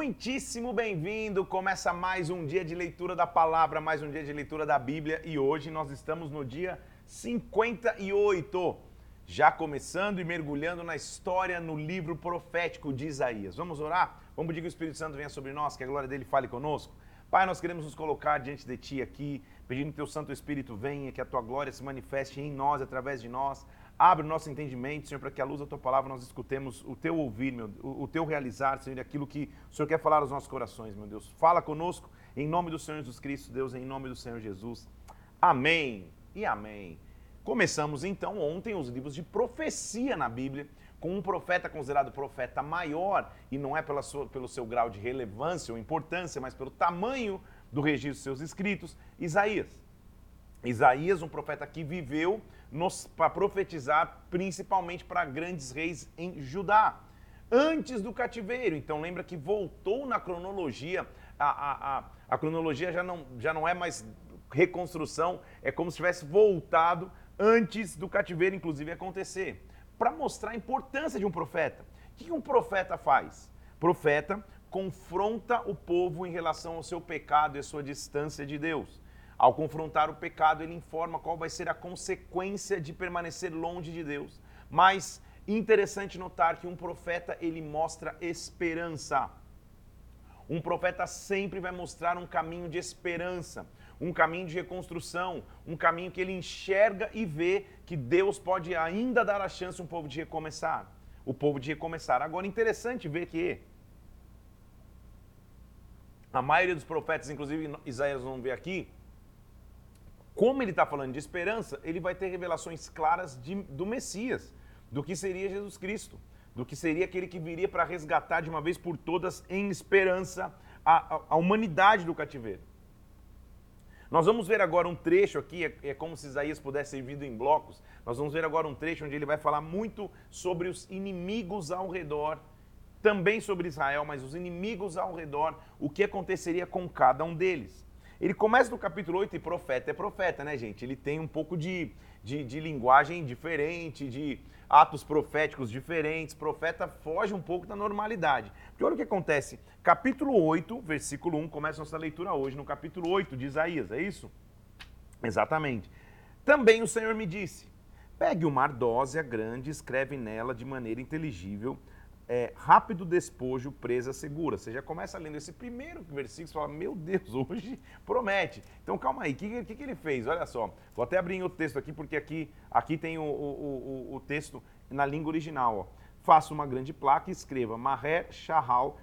muitíssimo bem-vindo. Começa mais um dia de leitura da palavra, mais um dia de leitura da Bíblia e hoje nós estamos no dia 58. Já começando e mergulhando na história no livro profético de Isaías. Vamos orar? Vamos pedir que o Espírito Santo venha sobre nós, que a glória dele fale conosco. Pai, nós queremos nos colocar diante de Ti aqui, pedindo que Teu Santo Espírito venha, que a Tua glória se manifeste em nós, através de nós. Abre o nosso entendimento, Senhor, para que à luz da tua palavra nós escutemos o teu ouvir, meu, o, o teu realizar, Senhor, aquilo que o Senhor quer falar aos nossos corações, meu Deus. Fala conosco, em nome do Senhor Jesus Cristo, Deus, em nome do Senhor Jesus. Amém e amém. Começamos então ontem os livros de profecia na Bíblia, com um profeta considerado profeta maior, e não é pela sua, pelo seu grau de relevância ou importância, mas pelo tamanho do registro de seus escritos, Isaías. Isaías, um profeta que viveu para profetizar principalmente para grandes reis em Judá, antes do cativeiro. Então lembra que voltou na cronologia, a, a, a, a cronologia já não, já não é mais reconstrução, é como se tivesse voltado antes do cativeiro, inclusive, acontecer. Para mostrar a importância de um profeta. O que um profeta faz? Profeta confronta o povo em relação ao seu pecado e a sua distância de Deus. Ao confrontar o pecado, ele informa qual vai ser a consequência de permanecer longe de Deus. Mas interessante notar que um profeta ele mostra esperança. Um profeta sempre vai mostrar um caminho de esperança, um caminho de reconstrução, um caminho que ele enxerga e vê que Deus pode ainda dar a chance um povo de recomeçar. O povo de recomeçar. Agora, interessante ver que a maioria dos profetas, inclusive Isaías vamos ver aqui, como ele está falando de esperança, ele vai ter revelações claras de, do Messias, do que seria Jesus Cristo, do que seria aquele que viria para resgatar de uma vez por todas em esperança a, a, a, humanidade do cativeiro. Nós vamos ver agora um trecho aqui, é, é como se Isaías pudesse ser vindo em blocos. Nós vamos ver agora um trecho onde ele vai falar muito sobre os inimigos ao redor, também sobre Israel, mas os inimigos ao redor, o que aconteceria com cada um deles. Ele começa no capítulo 8 e profeta é profeta, né, gente? Ele tem um pouco de, de, de, linguagem diferente, de atos proféticos diferentes. Profeta foge um pouco da normalidade. Porque olha o que acontece. Capítulo 8, versículo 1, começa nossa leitura hoje, no capítulo 8 de Isaías, é isso? Exatamente. Também o Senhor me disse: pegue uma ardósia grande, escreve nela de maneira inteligível é, rápido despojo, presa segura. Você já começa lendo esse primeiro versículo e fala, meu Deus, hoje promete. Então calma aí, o que, que, que, ele fez? Olha só, vou até abrir o texto aqui, porque aqui, aqui tem o, o, o, o texto na língua original. Ó. Faça uma grande placa e escreva Maher Shahal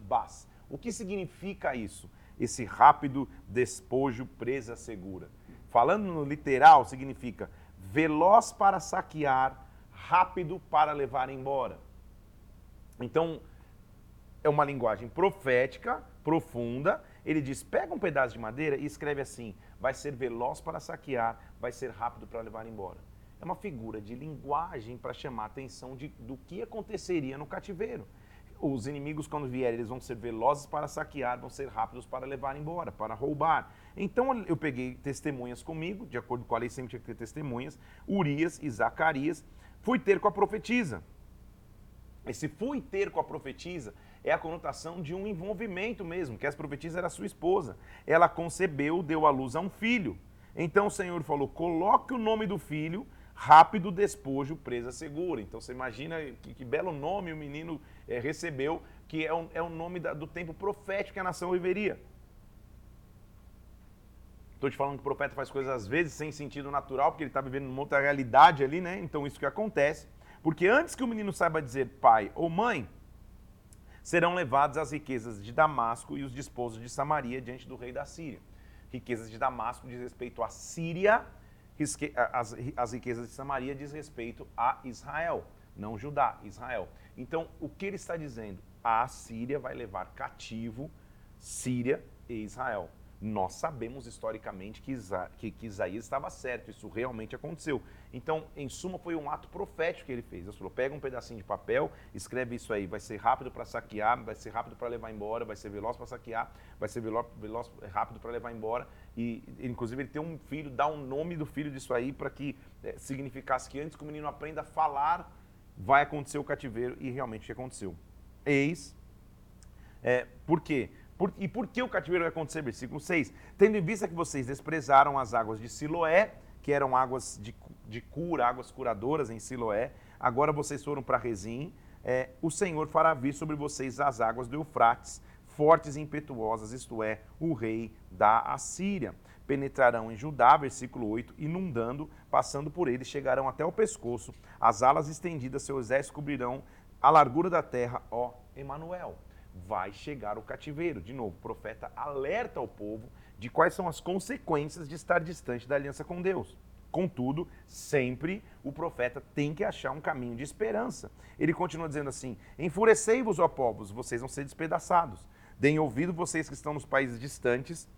Bas. O que significa isso? Esse rápido despojo, presa segura. Falando no literal, significa veloz para saquear, rápido para levar embora. Então, é uma linguagem profética, profunda. Ele diz: pega um pedaço de madeira e escreve assim: vai ser veloz para saquear, vai ser rápido para levar embora. É uma figura de linguagem para chamar a atenção de, do que aconteceria no cativeiro. Os inimigos, quando vierem, eles vão ser velozes para saquear, vão ser rápidos para levar embora, para roubar. Então eu peguei testemunhas comigo, de acordo com a lei sempre tinha que ter testemunhas, Urias e Zacarias, fui ter com a profetisa. Esse fui ter com a profetisa é a conotação de um envolvimento mesmo, que essa profetisa era sua esposa. Ela concebeu, deu à luz a um filho. Então o Senhor falou: coloque o nome do filho, rápido despojo, presa segura. Então você imagina que, que belo nome o menino é, recebeu, que é o, é nome da, do tempo profético que a nação viveria. Estou te falando que o profeta faz coisas às vezes sem sentido natural, porque ele está vivendo numa outra realidade ali, né? Então isso que acontece. Porque antes que o menino saiba dizer pai ou mãe, serão levados as riquezas de Damasco e os desposos de Samaria diante do rei da Síria. Riquezas de Damasco diz respeito à Síria, as riquezas de Samaria diz respeito a Israel, não Judá, Israel. Então, o que ele está dizendo? A Síria vai levar cativo Síria e Israel nós sabemos historicamente que, Isa, que, que, Isaías estava certo, isso realmente aconteceu. Então, em suma, foi um ato profético que ele fez. Ele falou: pega um pedacinho de papel, escreve isso aí, vai ser rápido para saquear, vai ser rápido para levar embora, vai ser veloz para saquear, vai ser veloz, veloz rápido para levar embora. E, inclusive, ele tem um filho, dá um nome do filho disso aí para que é, significasse que antes que o menino aprenda a falar, vai acontecer o cativeiro, e realmente aconteceu. Eis É, por quê? Por, e por que o cativeiro vai acontecer? Versículo 6. Tendo em vista que vocês desprezaram as águas de Siloé, que eram águas de, de cura, águas curadoras em Siloé, agora vocês foram para Rezim, é, o Senhor fará vir sobre vocês as águas do Eufrates, fortes e impetuosas, isto é, o rei da Assíria. Penetrarão em Judá, versículo 8, inundando, passando por ele, chegarão até o pescoço, as alas estendidas, seus exércitos cobrirão a largura da terra, ó Emanuel vai chegar o cativeiro. De novo, o profeta alerta ao povo de quais são as consequências de estar distante da aliança com Deus. Contudo, sempre o profeta tem que achar um caminho de esperança. Ele continua dizendo assim: Enfurecei-vos, ó povos, vocês vão ser despedaçados. Deem ouvido vocês que estão nos países distantes.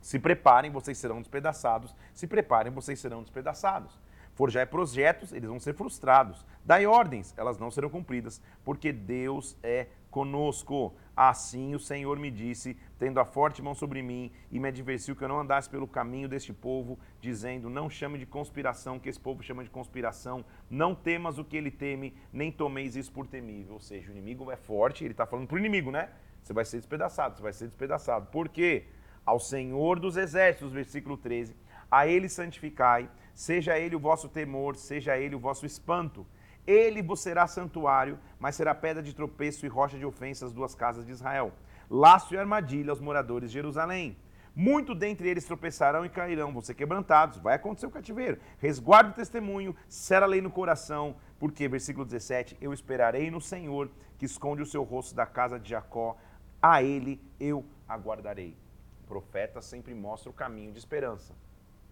Se preparem, vocês serão despedaçados. Se preparem, vocês serão despedaçados. Forjai projetos, eles vão ser frustrados. Dai ordens, elas não serão cumpridas, porque Deus é conosco. Assim o Senhor me disse, tendo a forte mão sobre mim, e me advertiu que eu não andasse pelo caminho deste povo, dizendo: Não chame de conspiração, que esse povo chama de conspiração, não temas o que ele teme, nem tomeis isso por temível. Ou seja, o inimigo é forte, ele está falando para o inimigo, né? Você vai ser despedaçado, você vai ser despedaçado. Por quê? Ao Senhor dos Exércitos, versículo 13, a ele santificai Seja ele o vosso temor, seja ele o vosso espanto. Ele vos será santuário, mas será pedra de tropeço e rocha de ofensa às duas casas de Israel. Laço e armadilha aos moradores de Jerusalém. Muito dentre eles tropeçarão e cairão, vão ser quebrantados, vai acontecer o cativeiro. Resguarde o testemunho, sera a lei no coração, porque, versículo 17, eu esperarei no Senhor, que esconde o seu rosto da casa de Jacó, a ele eu aguardarei. O profeta sempre mostra o caminho de esperança.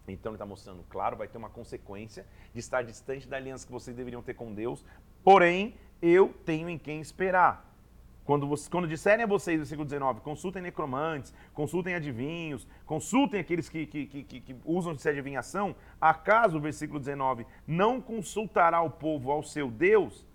Então ele está mostrando, claro, vai ter uma consequência de estar distante da aliança que vocês deveriam ter com Deus, porém eu tenho em quem esperar. Quando, quando disserem a vocês, versículo 19, consultem necromantes, consultem adivinhos, consultem aqueles que, que, que, que usam de adivinhação, acaso, versículo 19, não consultará o povo ao seu Deus?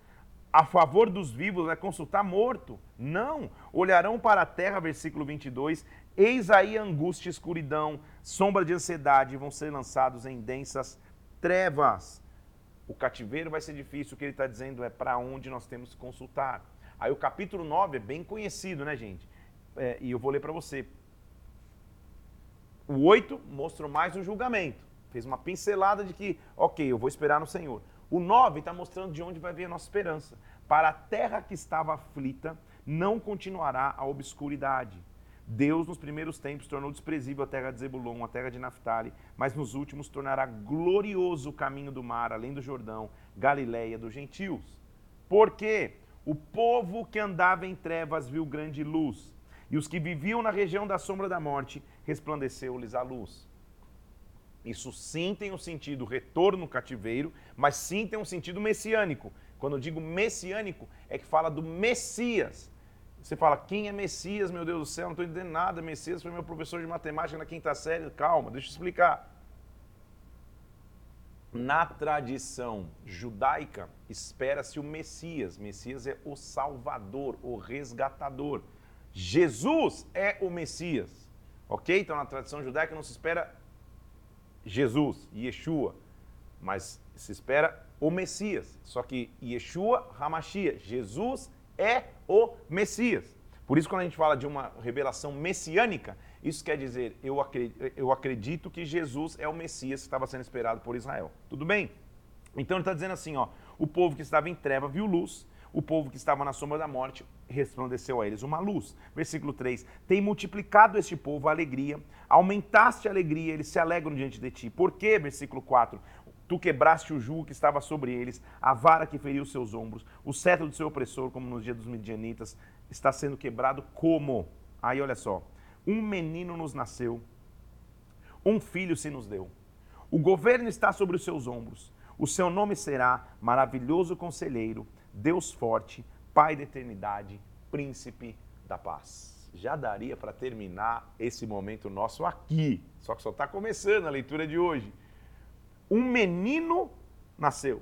A favor dos vivos vai consultar morto? Não. Olharão para a terra, versículo 22, Eis aí angústia, escuridão, sombra de ansiedade, vão ser lançados em densas trevas. O cativeiro vai ser difícil, o que ele está dizendo é para onde nós temos que consultar. Aí o capítulo 9 é bem conhecido, né, gente? É, e eu vou ler para você. O 8 mostrou mais o julgamento. Fez uma pincelada de que, ok, eu vou esperar no Senhor. O 9 está mostrando de onde vai vir a nossa esperança. Para a terra que estava aflita, não continuará a obscuridade. Deus, nos primeiros tempos, tornou desprezível a terra de Zebulon, a terra de Naphtali, mas nos últimos tornará glorioso o caminho do mar, além do Jordão, Galiléia dos gentios. Porque o povo que andava em trevas viu grande luz, e os que viviam na região da sombra da morte, resplandeceu-lhes a luz. Isso sim tem um sentido retorno cativeiro, mas sim tem um sentido messiânico. Quando eu digo messiânico, é que fala do Messias, você fala, quem é Messias, meu Deus do céu? Não estou entendendo nada. Messias foi meu professor de matemática na quinta série. Calma, deixa eu explicar. Na tradição judaica, espera-se o Messias. Messias é o Salvador, o resgatador. Jesus é o Messias. Ok? Então, na tradição judaica não se espera Jesus, Yeshua, mas se espera o Messias. Só que Yeshua, Hamashia, Jesus é o Messias. Por isso, quando a gente fala de uma revelação messiânica, isso quer dizer, eu acredito, que Jesus é o Messias que estava sendo esperado por Israel. Tudo bem? Então ele está dizendo assim, ó, o povo que estava em treva viu luz, o povo que estava na sombra da morte resplandeceu a eles uma luz. Versículo 3: Tem multiplicado este povo a alegria, aumentaste a alegria, eles se alegram diante de ti. Por quê? Versículo 4: Tu quebraste o jugo que estava sobre eles, a vara que feriu seus ombros, o cetro do seu opressor, como nos dias dos midianitas, está sendo quebrado como? Aí olha só, um menino nos nasceu, um filho se nos deu. O governo está sobre os seus ombros. O seu nome será Maravilhoso Conselheiro, Deus Forte, Pai da Eternidade, Príncipe da Paz. Já daria para terminar esse momento nosso aqui, só que só está começando a leitura de hoje um menino nasceu.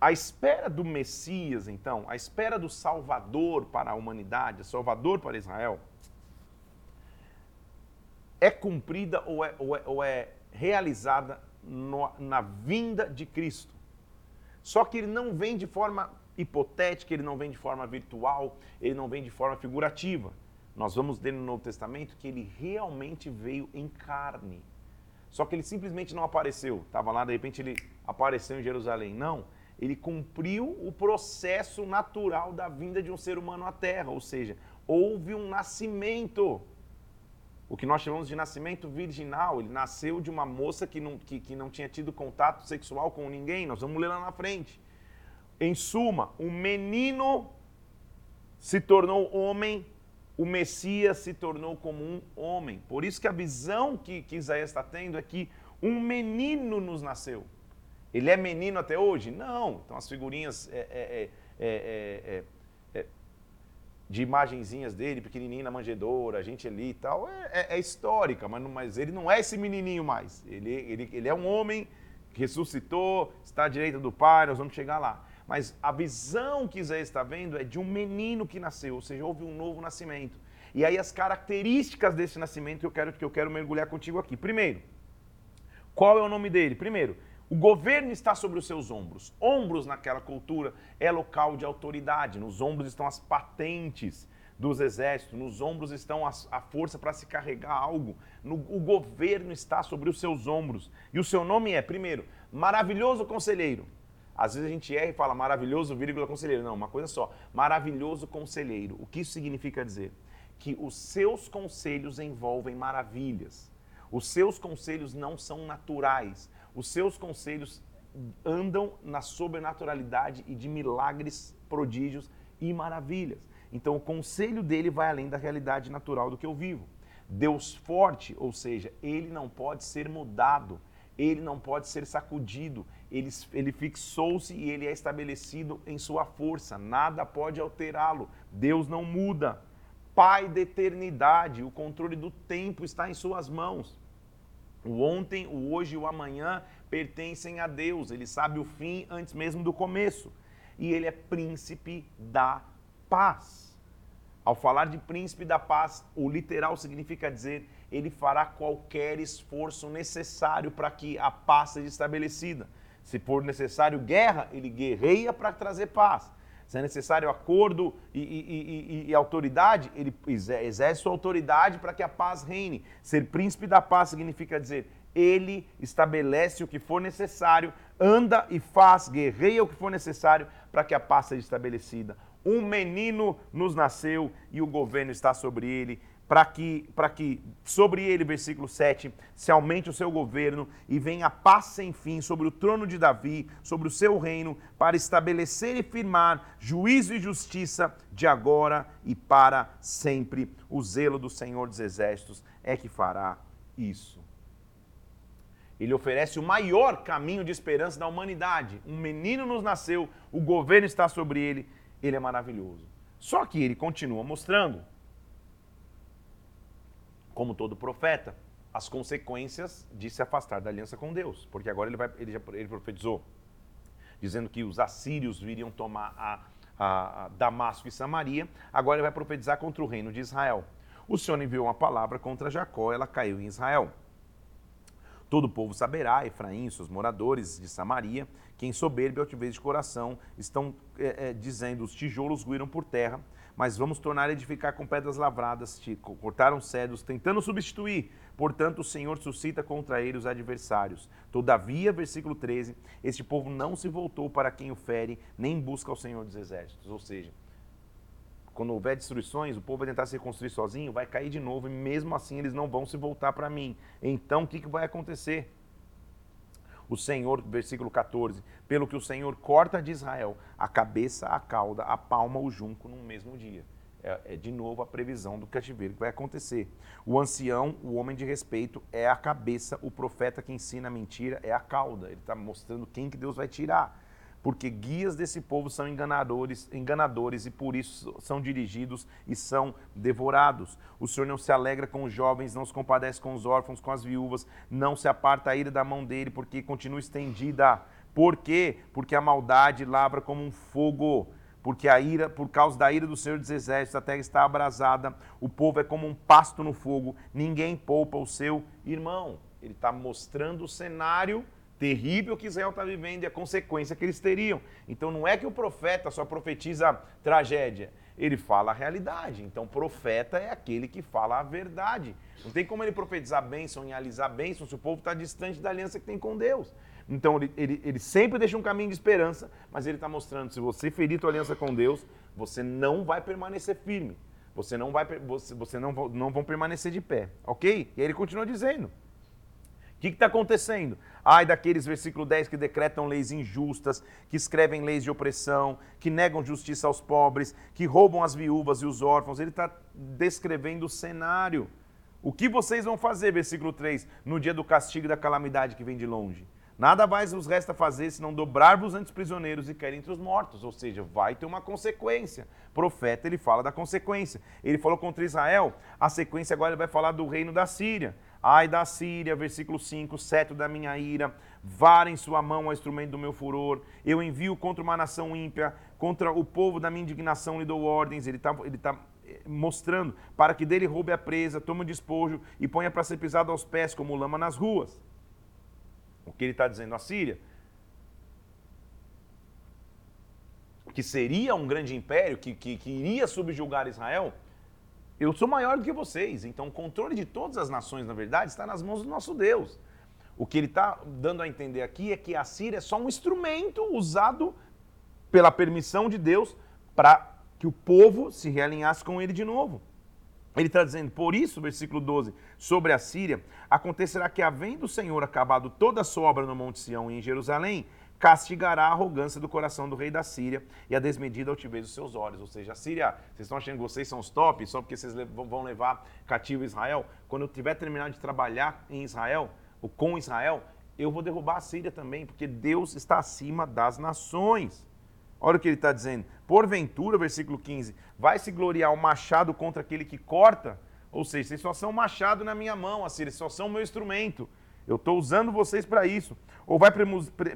A espera do Messias, então, a espera do Salvador para a humanidade, Salvador para Israel, é cumprida ou é, ou é, ou é realizada no, na vinda de Cristo. Só que ele não vem de forma hipotética, ele não vem de forma virtual, ele não vem de forma figurativa. Nós vamos ver no Novo Testamento que ele realmente veio em carne. Só que ele simplesmente não apareceu. Estava lá, de repente ele apareceu em Jerusalém. Não. Ele cumpriu o processo natural da vinda de um ser humano à Terra. Ou seja, houve um nascimento. O que nós chamamos de nascimento virginal. Ele nasceu de uma moça que não, que, que não tinha tido contato sexual com ninguém. Nós vamos ler lá na frente. Em suma, o menino se tornou homem, o Messias se tornou como um homem. Por isso que a visão que, que Isaías está tendo é que um menino nos nasceu. Ele é menino até hoje? Não. Então as figurinhas é, é, é, de imagenzinhas dele, pequenininho na manjedoura, a gente ali e tal, é, histórica, mas, mas, ele não é esse menininho mais. Ele, ele, ele é um homem que ressuscitou, está à direita do Pai, nós vamos chegar lá. Mas a visão que Isaías está vendo é de um menino que nasceu, ou seja, houve um novo nascimento. E aí as características desse nascimento que eu quero que eu quero mergulhar contigo aqui. Primeiro, qual é o nome dele? Primeiro, o governo está sobre os seus ombros. Ombros naquela cultura é local de autoridade. Nos ombros estão as patentes dos exércitos, nos ombros estão as, a força para se carregar algo. No, o governo está sobre os seus ombros. E o seu nome é, primeiro, maravilhoso conselheiro. Às vezes a gente erra e fala maravilhoso, vírgula, conselheiro. Não, uma coisa só. Maravilhoso conselheiro. O que isso significa dizer? Que os seus conselhos envolvem maravilhas. Os seus conselhos não são naturais. Os seus conselhos andam na sobrenaturalidade e de milagres, prodígios e maravilhas. Então o conselho dele vai além da realidade natural do que eu vivo. Deus forte, ou seja, ele não pode ser mudado, ele não pode ser sacudido, ele, ele fixou-se e ele é estabelecido em sua força, nada pode alterá-lo. Deus não muda. Pai da eternidade, o controle do tempo está em suas mãos. O ontem, o hoje e o amanhã pertencem a Deus. Ele sabe o fim antes mesmo do começo. E ele é príncipe da paz. Ao falar de príncipe da paz, o literal significa dizer ele fará qualquer esforço necessário para que a paz seja estabelecida. Se for necessário guerra, ele guerreia para trazer paz. Se é necessário acordo e, e, e, e, autoridade, ele exerce sua autoridade para que a paz reine. Ser príncipe da paz significa dizer, ele estabelece o que for necessário, anda e faz, guerreia o que for necessário para que a paz seja estabelecida. Um menino nos nasceu e o governo está sobre ele para que, que sobre ele, versículo 7, se aumente o seu governo e venha paz sem fim sobre o trono de Davi, sobre o seu reino, para estabelecer e firmar juízo e justiça de agora e para sempre. O zelo do Senhor dos Exércitos é que fará isso. Ele oferece o maior caminho de esperança da humanidade. Um menino nos nasceu, o governo está sobre ele, ele é maravilhoso. Só que ele continua mostrando como todo profeta, as consequências de se afastar da aliança com Deus. Porque agora ele, vai, ele, já, ele profetizou, dizendo que os assírios viriam tomar a, a, a Damasco e Samaria. Agora ele vai profetizar contra o reino de Israel. O Senhor enviou uma palavra contra Jacó, ela caiu em Israel. Todo o povo saberá, Efraim, seus moradores de Samaria, que em soberba e altivez de coração estão é, é, dizendo: os tijolos ruíram por terra, mas vamos tornar a edificar com pedras lavradas, cortaram cedros, tentando substituir. Portanto, o Senhor suscita contra ele os adversários. Todavia, versículo 13, este povo não se voltou para quem o fere, nem busca ao Senhor dos exércitos. Ou seja, quando houver destruições, o povo vai tentar se reconstruir sozinho, vai cair de novo, e mesmo assim eles não vão se voltar para mim. Então, o que, que vai acontecer? O Senhor, versículo 14, pelo que o Senhor corta de Israel a cabeça, a cauda, a palma, o junco num mesmo dia. É, é, de novo a previsão do cativeiro que vai acontecer. O ancião, o homem de respeito, é a cabeça, o profeta que ensina a mentira é a cauda. Ele está mostrando quem que Deus vai tirar porque guias desse povo são enganadores, enganadores e por isso são dirigidos e são devorados. O Senhor não se alegra com os jovens, não se compadece com os órfãos, com as viúvas, não se aparta a ira da mão dele, porque continua estendida. Por quê? Porque a maldade lavra como um fogo porque a ira, por causa da ira do Senhor dos Exércitos, a terra está abrasada, o povo é como um pasto no fogo, ninguém poupa o seu irmão. Ele está mostrando o cenário terrível que Israel está vivendo e a consequência que eles teriam. Então não é que o profeta só profetiza tragédia, ele fala a realidade. Então profeta é aquele que fala a verdade. Não tem como ele profetizar bênção e alisar bênção se o povo está distante da aliança que tem com Deus. Então ele, ele, ele sempre deixa um caminho de esperança, mas ele está mostrando: se você ferir tua aliança com Deus, você não vai permanecer firme. Você não vai, você, você não, não vão permanecer de pé, ok? E aí ele continua dizendo: que está acontecendo? Ai daqueles, versículo 10, que decretam leis injustas, que escrevem leis de opressão, que negam justiça aos pobres, que roubam as viúvas e os órfãos. Ele está descrevendo o cenário. O que vocês vão fazer, versículo 3, no dia do castigo e da calamidade que vem de longe? Nada mais nos resta fazer senão dobrar-vos ante os prisioneiros e cair entre os mortos. Ou seja, vai ter uma consequência. Profeta, ele fala da consequência. Ele falou contra Israel, a sequência agora ele vai falar do reino da Síria. Ai da Síria, versículo 5, cetro da minha ira, vara em sua mão o instrumento do meu furor. Eu envio contra uma nação ímpia, contra o povo da minha indignação lhe dou ordens. Ele está ele tá eh, mostrando para que dele roube a presa, tome o despojo e ponha para ser pisado aos pés como lama nas ruas. O que ele está dizendo? A Síria, que seria um grande império, que, que, que iria subjugar Israel, eu sou maior do que vocês. Então, o controle de todas as nações, na verdade, está nas mãos do nosso Deus. O que ele está dando a entender aqui é que a Síria é só um instrumento usado pela permissão de Deus para que o povo se realinhasse com ele de novo. Ele está dizendo, por isso, versículo 12, sobre a Síria, acontecerá que, havendo o Senhor acabado toda a sua obra no Monte Sião e em Jerusalém, castigará a arrogância do coração do rei da Síria e a desmedida altivez dos seus olhos. Ou seja, a Síria, vocês estão achando que vocês são os top só porque vocês vão levar cativo Israel? Quando eu tiver terminado de trabalhar em Israel, ou com Israel, eu vou derrubar a Síria também, porque Deus está acima das nações. Olha o que ele está dizendo. Porventura, versículo 15, vai se gloriar o machado contra aquele que corta? Ou seja, vocês só são machado na minha mão, assim, eles só são meu instrumento. Eu estou usando vocês para isso. Ou vai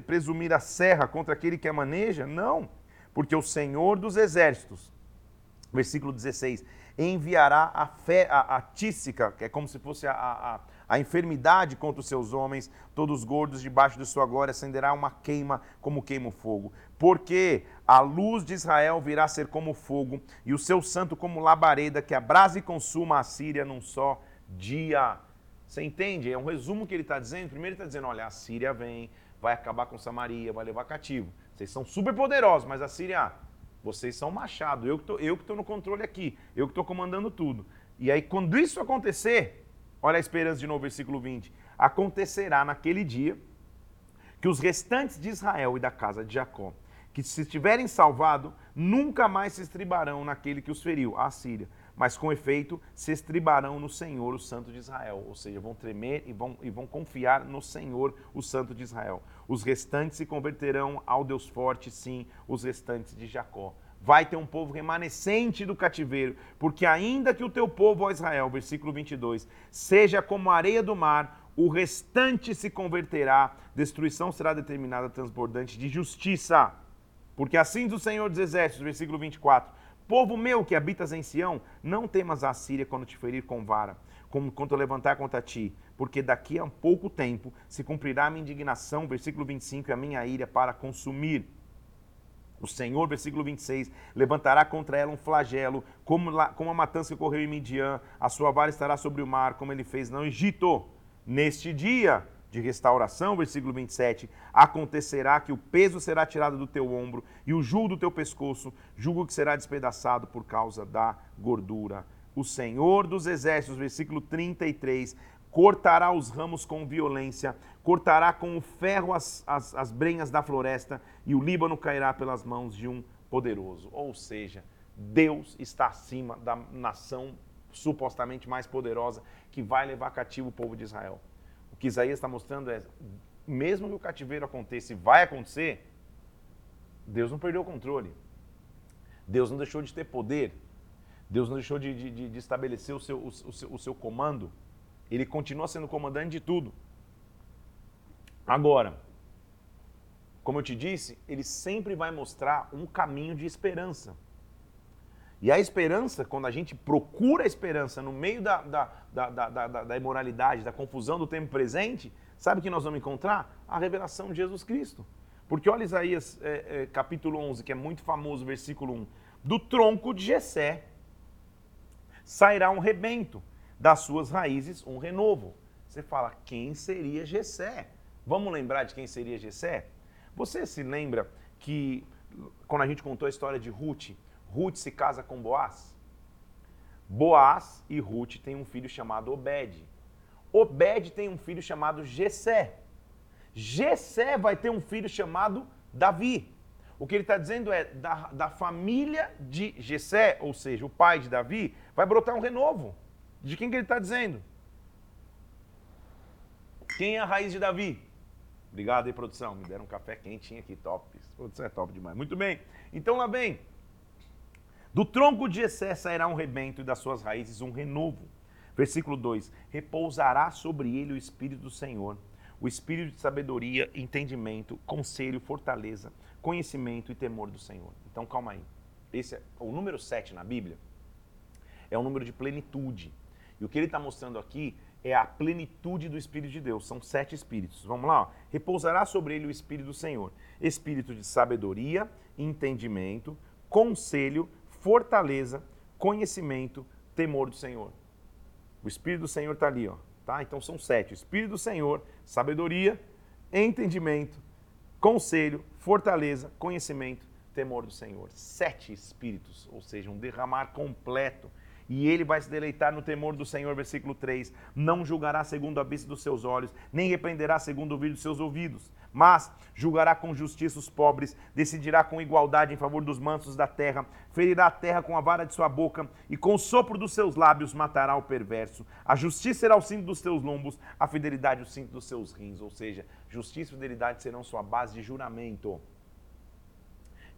presumir a serra contra aquele que a maneja? Não, porque o Senhor dos exércitos, versículo 16, enviará a, fé, a, a tísica, que é como se fosse a, a a enfermidade contra os seus homens, todos gordos debaixo de sua glória, acenderá uma queima como queima o fogo. Porque a luz de Israel virá ser como fogo, e o seu santo como labareda, que abrasa e consuma a Síria num só dia. Você entende? É um resumo que ele está dizendo. Primeiro ele está dizendo, olha, a Síria vem, vai acabar com Samaria, vai levar cativo. Vocês são super poderosos, mas a Síria, vocês são machado. Eu que estou no controle aqui, eu que estou comandando tudo. E aí, quando isso acontecer, Olha a esperança de novo, versículo 20. Acontecerá naquele dia que os restantes de Israel e da casa de Jacó, que se estiverem salvados, nunca mais se estribarão naquele que os feriu, a Síria, mas com efeito se estribarão no Senhor, o Santo de Israel. Ou seja, vão tremer e vão, e vão confiar no Senhor, o Santo de Israel. Os restantes se converterão ao Deus forte, sim, os restantes de Jacó vai ter um povo remanescente do cativeiro, porque ainda que o teu povo, ó Israel, versículo 22, seja como a areia do mar, o restante se converterá, destruição será determinada transbordante de justiça. Porque assim do Senhor dos Exércitos, versículo 24, povo meu que habitas em Sião, não temas a Síria quando te ferir com vara, como quando levantar contra ti, porque daqui a pouco tempo se cumprirá a minha indignação, versículo 25, e a minha ira para consumir. O Senhor, versículo 26, levantará contra ela um flagelo, como, como a matança que ocorreu em Midian, a sua vara estará sobre o mar, como ele fez no Egito. Neste dia de restauração, versículo 27, acontecerá que o peso será tirado do teu ombro e o jugo do teu pescoço, jugo que será despedaçado por causa da gordura. O Senhor dos Exércitos, versículo 33, cortará os ramos com violência, cortará com o ferro as, as, as brenhas da floresta, e o Líbano cairá pelas mãos de um poderoso. Ou seja, Deus está acima da nação supostamente mais poderosa que vai levar cativo o povo de Israel. Que Isaías está mostrando é, mesmo que o cativeiro aconteça e vai acontecer, Deus não perdeu o controle. Deus não deixou de ter poder. Deus não deixou de, de, de estabelecer o seu, o, o, seu, o seu comando. Ele continua sendo comandante de tudo. Agora, como eu te disse, ele sempre vai mostrar um caminho de esperança. E a esperança, quando a gente procura a esperança no meio da, da, da, da, da imoralidade, da confusão do tempo presente, Sabe o que nós vamos encontrar? A revelação de Jesus Cristo. Porque olha Isaías é, é, capítulo 11, que é muito famoso, versículo 1. Do tronco de Jessé sairá um rebento, das suas raízes um renovo. Você fala, quem seria Jessé? Vamos lembrar de quem seria Jessé? Você se lembra que quando a gente contou a história de Ruth, Ruth se casa com Boaz? Boaz e Ruth têm um filho chamado Obed. Obed tem um filho chamado Jessé. Jessé vai ter um filho chamado Davi. O que ele está dizendo é, da, da família de Jessé, ou seja, o pai de Davi, vai brotar um renovo. De quem que ele está dizendo? Quem é a raiz de Davi? Obrigado aí, produção. Me deram um café quentinho aqui, top. Produção é top demais. Muito bem. Então lá vem. Do tronco de Jessé sairá um rebento e das suas raízes um renovo. Versículo 2: Repousará sobre ele o Espírito do Senhor, o Espírito de sabedoria, entendimento, conselho, fortaleza, conhecimento e temor do Senhor. Então calma aí. Esse é o número 7 na Bíblia. É o número de plenitude. E o que ele está mostrando aqui é a plenitude do Espírito de Deus. São sete espíritos. Vamos lá? Ó. Repousará sobre ele o Espírito do Senhor. Espírito de sabedoria, entendimento, conselho, fortaleza, conhecimento, temor do Senhor. O Espírito do Senhor está ali, ó. Tá? Então são sete. Espírito do Senhor, sabedoria, entendimento, conselho, fortaleza, conhecimento, temor do Senhor. Sete espíritos, ou seja, um derramar completo e ele vai se deleitar no temor do Senhor, versículo 3. Não julgará segundo a vista dos seus olhos, nem repreenderá segundo o ouvido dos seus ouvidos, mas julgará com justiça os pobres, decidirá com igualdade em favor dos mansos da terra, ferirá a terra com a vara de sua boca, e com o sopro dos seus lábios matará o perverso. A justiça será o cinto dos seus lombos, a fidelidade o cinto dos seus rins. Ou seja, justiça e fidelidade serão sua base de juramento.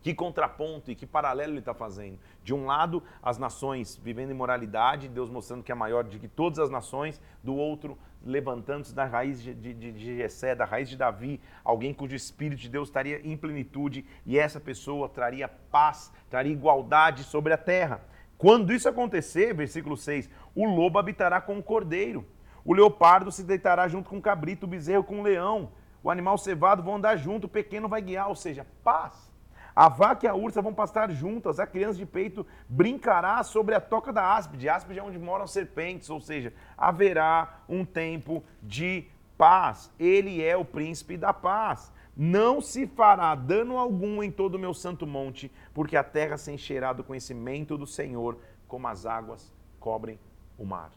Que contraponto e que paralelo ele está fazendo? De um lado, as nações vivendo imoralidade, Deus mostrando que é maior de que todas as nações, do outro, levantando-se da raiz de, de, de Jessé, da raiz de Davi, alguém cujo Espírito de Deus estaria em plenitude e essa pessoa traria paz, traria igualdade sobre a terra. Quando isso acontecer, versículo 6, o lobo habitará com o cordeiro, o leopardo se deitará junto com o cabrito, o bezerro com o leão, o animal cevado vão andar junto, o pequeno vai guiar, ou seja, paz. A vaca e a ursa vão pastar juntas, a criança de peito brincará sobre a toca da áspide. Áspide é onde moram serpentes, ou seja, haverá um tempo de paz. Ele é o príncipe da paz. Não se fará dano algum em todo o meu santo monte, porque a terra se encherá do conhecimento do Senhor, como as águas cobrem o mar.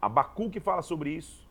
Abacuque fala sobre isso,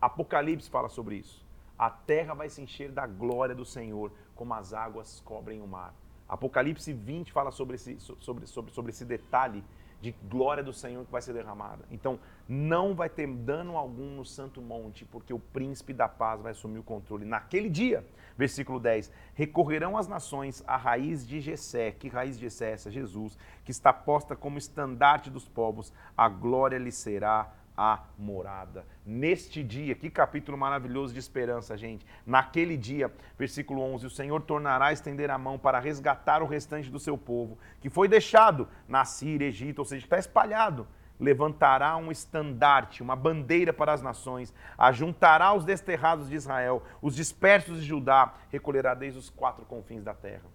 Apocalipse fala sobre isso a terra vai se encher da glória do Senhor, como as águas cobrem o mar. Apocalipse 20 fala sobre esse, sobre, sobre, sobre esse detalhe de glória do Senhor que vai ser derramada. Então, não vai ter dano algum no Santo Monte, porque o príncipe da paz vai assumir o controle. Naquele dia, versículo 10, recorrerão as nações à raiz de Jessé, que raiz de Jessé é essa? Jesus, que está posta como estandarte dos povos, a glória lhe será a morada. Neste dia, que capítulo maravilhoso de esperança, gente. Naquele dia, versículo 11: O Senhor tornará a estender a mão para resgatar o restante do seu povo, que foi deixado na Síria, Egito, ou seja, está espalhado. Levantará um estandarte, uma bandeira para as nações, ajuntará os desterrados de Israel, os dispersos de Judá, recolherá desde os quatro confins da terra.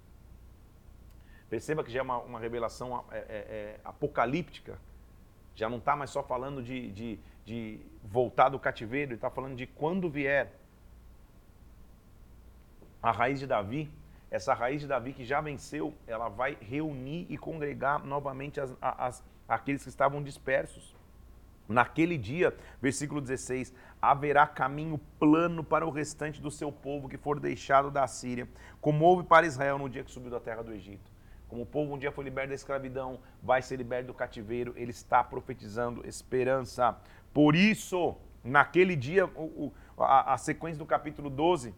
Perceba que já é uma, uma revelação é, é, é, apocalíptica já não está mais só falando de, de, de voltar do cativeiro, ele está falando de quando vier a raiz de Davi, essa raiz de Davi que já venceu, ela vai reunir e congregar novamente as, as, aqueles que estavam dispersos. Naquele dia, versículo 16: haverá caminho plano para o restante do seu povo que for deixado da Síria, como houve para Israel no dia que subiu da terra do Egito. Como o povo um dia foi liberto da escravidão, vai ser liberto do cativeiro, ele está profetizando esperança. Por isso, naquele dia, o, o, a, a sequência do capítulo 12,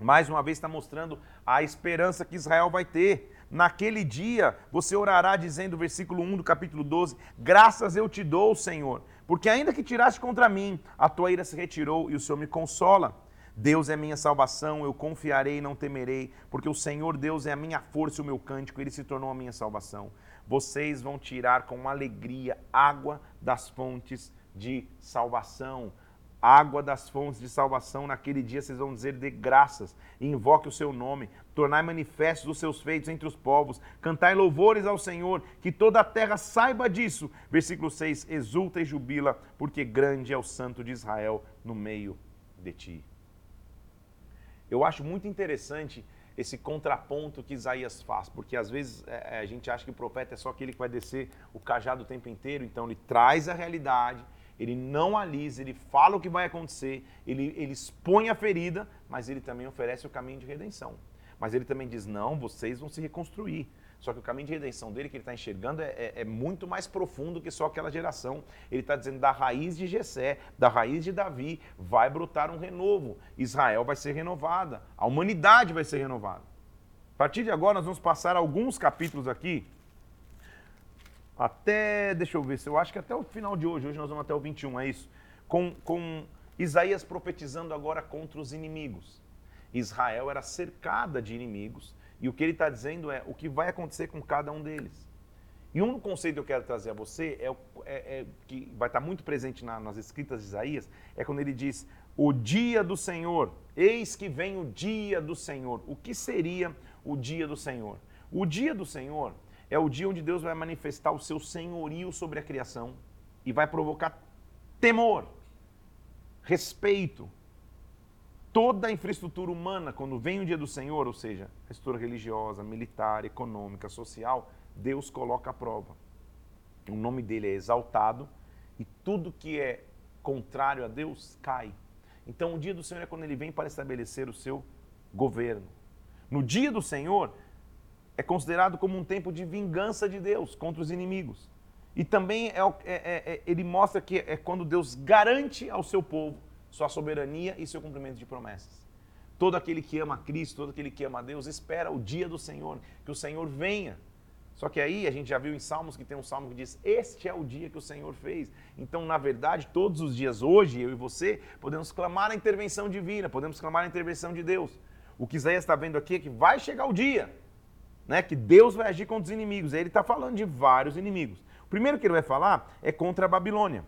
mais uma vez está mostrando a esperança que Israel vai ter. Naquele dia, você orará dizendo, versículo 1 do capítulo 12: Graças eu te dou, Senhor, porque ainda que tiraste contra mim, a tua ira se retirou e o Senhor me consola. Deus é minha salvação, eu confiarei e não temerei, porque o Senhor Deus é a minha força e o meu cântico, ele se tornou a minha salvação. vocês vão tirar com alegria água das fontes de salvação água das fontes de salvação. Naquele dia vocês vão dizer de graças, invoque o seu nome, tornai manifestos os seus feitos entre os povos, cantai louvores ao Senhor, que toda a terra saiba disso. Versículo 6: Exulta e jubila, porque grande é o santo de Israel no meio de ti. Eu acho muito interessante esse contraponto que Isaías faz, porque às vezes é, a gente acha que o profeta é só aquele que vai descer o cajado o tempo inteiro, então ele traz a realidade, ele não alisa, ele fala o que vai acontecer, ele, ele expõe a ferida, mas ele também oferece o caminho de redenção. Mas ele também diz: não, vocês vão se reconstruir. Só que o caminho de redenção dele que ele está enxergando é, é, é, muito mais profundo que só aquela geração. Ele está dizendo da raiz de Jessé, da raiz de Davi, vai brotar um renovo. Israel vai ser renovada, a humanidade vai ser renovada. A partir de agora, nós vamos passar alguns capítulos aqui até, deixa eu ver, se eu acho que até o final de hoje, hoje nós vamos até o 21, é isso? Com, com Isaías profetizando agora contra os inimigos. Israel era cercada de inimigos e o que ele está dizendo é o que vai acontecer com cada um deles. E um conceito que eu quero trazer a você é, é, é que vai estar tá muito presente na, nas escritas de Isaías, é quando ele diz o dia do Senhor, eis que vem o dia do Senhor. O que seria o dia do Senhor? O dia do Senhor é o dia onde Deus vai manifestar o seu senhorio sobre a criação e vai provocar temor, respeito. Toda a infraestrutura humana, quando vem o dia do Senhor, ou seja, a estrutura religiosa, militar, econômica, social, Deus coloca à prova. O nome dele é exaltado e tudo que é contrário a Deus cai. Então, o dia do Senhor é quando ele vem para estabelecer o seu governo. No dia do Senhor, é considerado como um tempo de vingança de Deus contra os inimigos. E também é, é, é, é, ele mostra que é quando Deus garante ao seu povo sua soberania e seu cumprimento de promessas. Todo aquele que ama Cristo, todo aquele que ama Deus, espera o dia do Senhor, que o Senhor venha. Só que aí a gente já viu em Salmos que tem um salmo que diz: Este é o dia que o Senhor fez. Então, na verdade, todos os dias, hoje, eu e você, podemos clamar a intervenção divina, podemos clamar a intervenção de Deus. O que Isaías está vendo aqui é que vai chegar o dia né, que Deus vai agir contra os inimigos. Aí ele está falando de vários inimigos. O primeiro que ele vai falar é contra a Babilônia.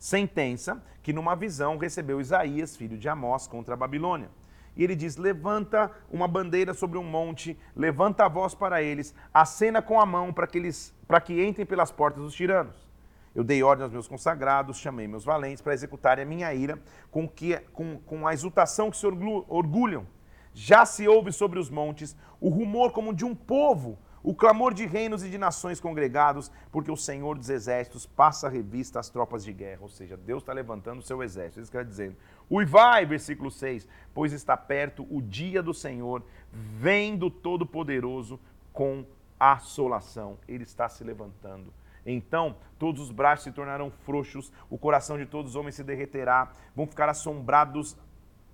Sentença que numa visão recebeu Isaías, filho de Amós, contra a Babilônia. E ele diz: Levanta uma bandeira sobre um monte, levanta a voz para eles, acena com a mão para que, eles, para que entrem pelas portas dos tiranos. Eu dei ordem aos meus consagrados, chamei meus valentes para executarem a minha ira, com, que, com, com a exultação que se orgulham já se ouve sobre os montes o rumor como de um povo, o clamor de reinos e de nações congregados, porque o Senhor dos Exércitos passa a revista às tropas de guerra. Ou seja, Deus está levantando o seu exército. Isso quer dizendo. Uivai, versículo 6, pois está perto o dia do Senhor, vem do Todo-Poderoso com assolação. Ele está se levantando. Então todos os braços se tornarão frouxos, o coração de todos os homens se derreterá, vão ficar assombrados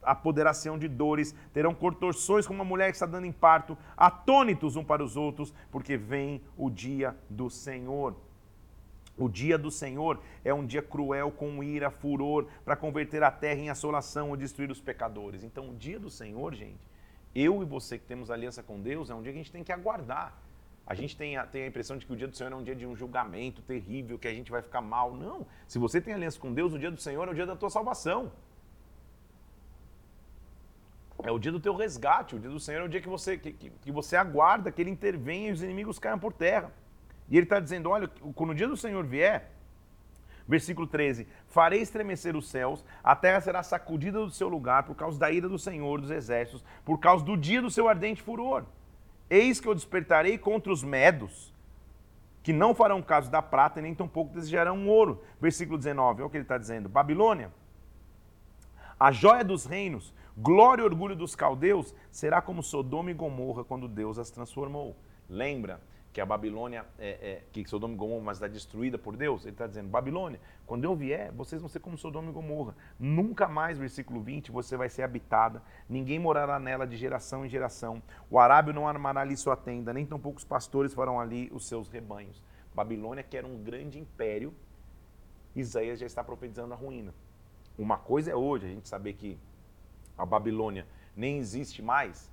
apoderação de dores, terão contorções como uma mulher que está dando em parto, atônitos um para os outros, porque vem o dia do Senhor. O dia do Senhor é um dia cruel, com ira, furor, para converter a terra em assolação ou destruir os pecadores. Então, o dia do Senhor, gente, eu e você que temos aliança com Deus, é um dia que a gente tem que aguardar. A gente tem a, tem a impressão de que o dia do Senhor é um dia de um julgamento terrível, que a gente vai ficar mal. Não. Se você tem aliança com Deus, o dia do Senhor é o dia da tua salvação. É o dia do teu resgate, o dia do Senhor é o dia que você, que, que você aguarda, que Ele intervenha e os inimigos caiam por terra. E Ele está dizendo, olha, quando o dia do Senhor vier, versículo 13, farei estremecer os céus, a terra será sacudida do seu lugar por causa da ira do Senhor dos exércitos, por causa do dia do seu ardente furor. Eis que eu despertarei contra os medos, que não farão caso da prata e nem tampouco desejarão ouro. Versículo 19, olha o que ele está dizendo. Babilônia, a joia dos reinos, Glória e orgulho dos caldeus será como Sodoma e Gomorra quando Deus as transformou. Lembra que a Babilônia, é, é, que Sodoma e Gomorra está destruída por Deus? Ele está dizendo, Babilônia, quando eu vier, vocês vão ser como Sodoma e Gomorra. Nunca mais, versículo 20, você vai ser habitada, ninguém morará nela de geração em geração. O arábio não armará ali sua tenda, nem tampouco os pastores farão ali os seus rebanhos. Babilônia, que era um grande império, Isaías já está profetizando a ruína. Uma coisa é hoje a gente saber que a Babilônia nem existe mais,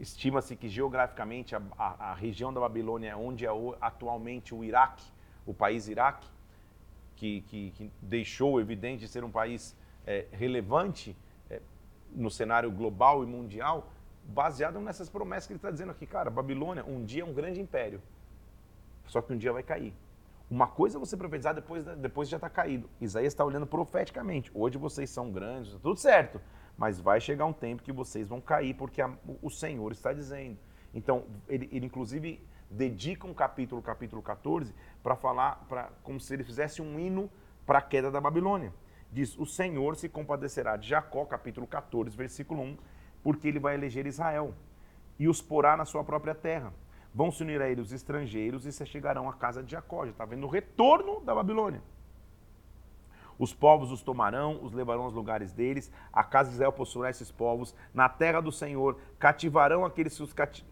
Estima-se que geograficamente a, a, a, região da Babilônia, onde é o, atualmente o Iraque, o país Iraque, que, que, que deixou evidente de ser um país é, relevante é, no cenário global e mundial, baseado nessas promessas que ele está dizendo aqui. Cara, Babilônia um dia é um grande império, só que um dia vai cair. Uma coisa é você profetizar depois, depois de já estar tá caído. Isaías está olhando profeticamente. Hoje vocês são grandes, tudo certo. Mas vai chegar um tempo que vocês vão cair, porque a, o Senhor está dizendo. Então, ele, ele inclusive dedica um capítulo, capítulo 14, para falar, pra, como se ele fizesse um hino para a queda da Babilônia. Diz: O Senhor se compadecerá de Jacó, capítulo 14, versículo 1, porque ele vai eleger Israel e os porá na sua própria terra Vão se unir a ele os estrangeiros e se chegarão à casa de Jacó. Já está vendo o retorno da Babilônia. Os povos os tomarão, os levarão aos lugares deles. A casa de Israel possuirá esses povos. Na terra do Senhor cativarão aqueles que os cati...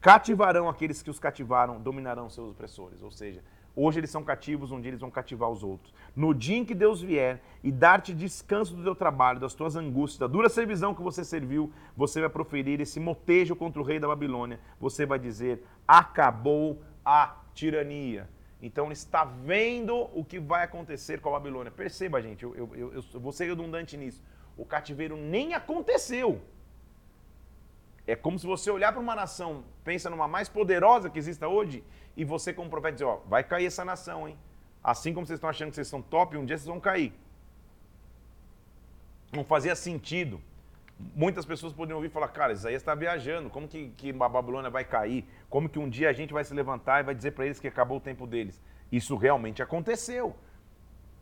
cativarão aqueles que os cativaram, dominarão seus opressores. Ou seja, Hoje eles são cativos, um dia eles vão cativar os outros. No dia em que Deus vier e dar-te descanso do teu trabalho, das tuas angústias, da dura servidão que você serviu, você vai proferir esse motejo contra o rei da Babilônia. Você vai dizer: acabou a tirania. Então ele está vendo o que vai acontecer com a Babilônia. Perceba, gente, eu, eu, eu, eu vou ser redundante nisso. O cativeiro nem aconteceu. É como se você olhar para uma nação, pensa numa mais poderosa que exista hoje, e você, como profeta, dizer: Ó, vai cair essa nação, hein? Assim como vocês estão achando que vocês são top, um dia vocês vão cair. Não fazia sentido. Muitas pessoas poderiam ouvir e falar: Cara, Isaías está viajando, como que, que a Babilônia vai cair? Como que um dia a gente vai se levantar e vai dizer para eles que acabou o tempo deles? Isso realmente aconteceu.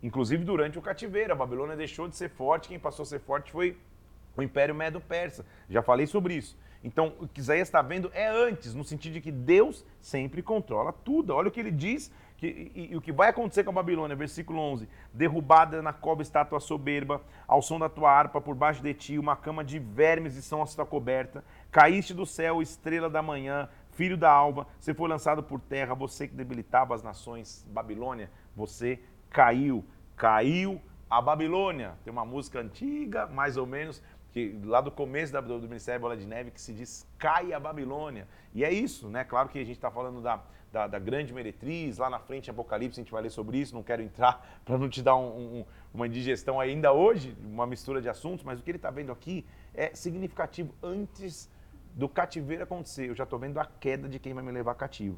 Inclusive durante o cativeiro, a Babilônia deixou de ser forte, quem passou a ser forte foi o Império Medo-Persa. Já falei sobre isso. Então, o que Isaías está vendo é antes, no sentido de que Deus sempre controla tudo. Olha o que ele diz que, e, e, o que vai acontecer com a Babilônia, versículo 11: Derrubada na cova estátua soberba, ao som da tua harpa, por baixo de ti, uma cama de vermes e são a sua coberta. Caíste do céu, estrela da manhã, filho da alva, você foi lançado por terra, você que debilitava as nações. Babilônia, você caiu, caiu a Babilônia. Tem uma música antiga, mais ou menos, que lá do começo da, do, do Ministério Bola de Neve, que se diz cai a Babilônia. E é isso, né? Claro que a gente está falando da, da, da, grande meretriz, lá na frente, Apocalipse, a gente vai ler sobre isso, não quero entrar para não te dar um, um, uma indigestão ainda hoje, uma mistura de assuntos, mas o que ele está vendo aqui é significativo. Antes do cativeiro acontecer, eu já estou vendo a queda de quem vai me levar cativo.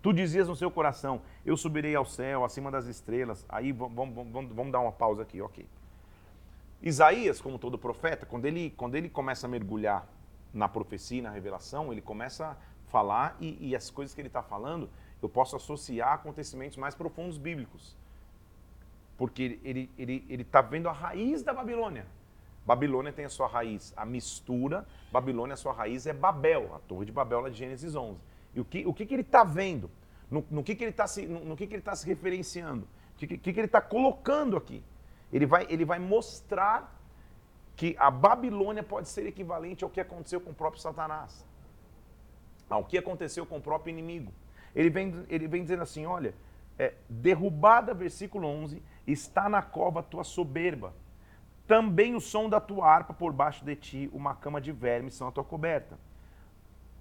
Tu dizias no seu coração, eu subirei ao céu, acima das estrelas. Aí vamos, vamos, vamos dar uma pausa aqui, ok. Isaías, como todo profeta, quando ele, quando ele começa a mergulhar na profecia, na revelação, ele começa falar e, e as coisas que ele está falando, eu posso associar a acontecimentos mais profundos bíblicos. Porque ele está ele, ele, tá vendo a raiz da Babilônia. Babilônia tem a sua raiz, a mistura, Babilônia, a sua raiz é Babel, a torre de Babel lá de Gênesis 11. E o que, o que, que ele está vendo? No, no, que, que ele está se, no, no, que, que ele tá se referenciando? O que, que, que ele está colocando aqui? Ele vai, ele vai mostrar que a Babilônia pode ser equivalente ao que aconteceu com o próprio Satanás, ao que aconteceu com o próprio inimigo. Ele vem, ele vem dizendo assim: olha, é, derrubada, versículo 11, está na cova tua soberba. Também o som da tua harpa por baixo de ti, uma cama de vermes são a tua coberta.